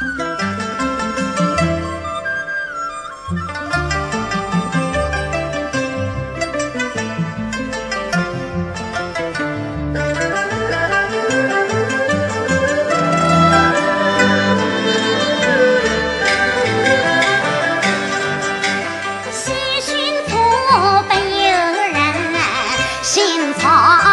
喜讯多不诱人，心操。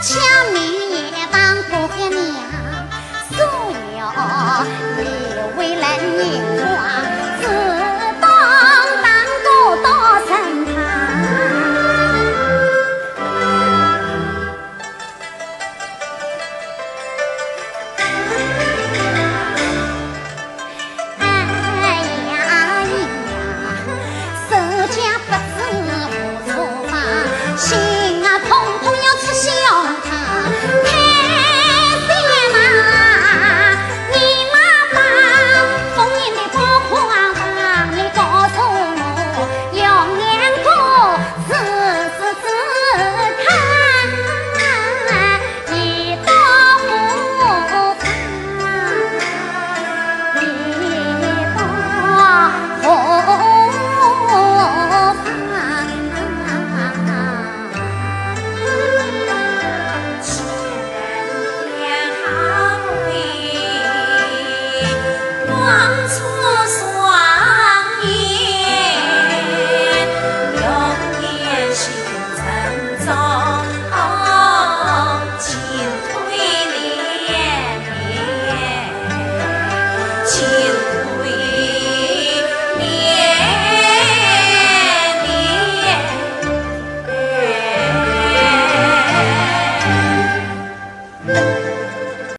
情。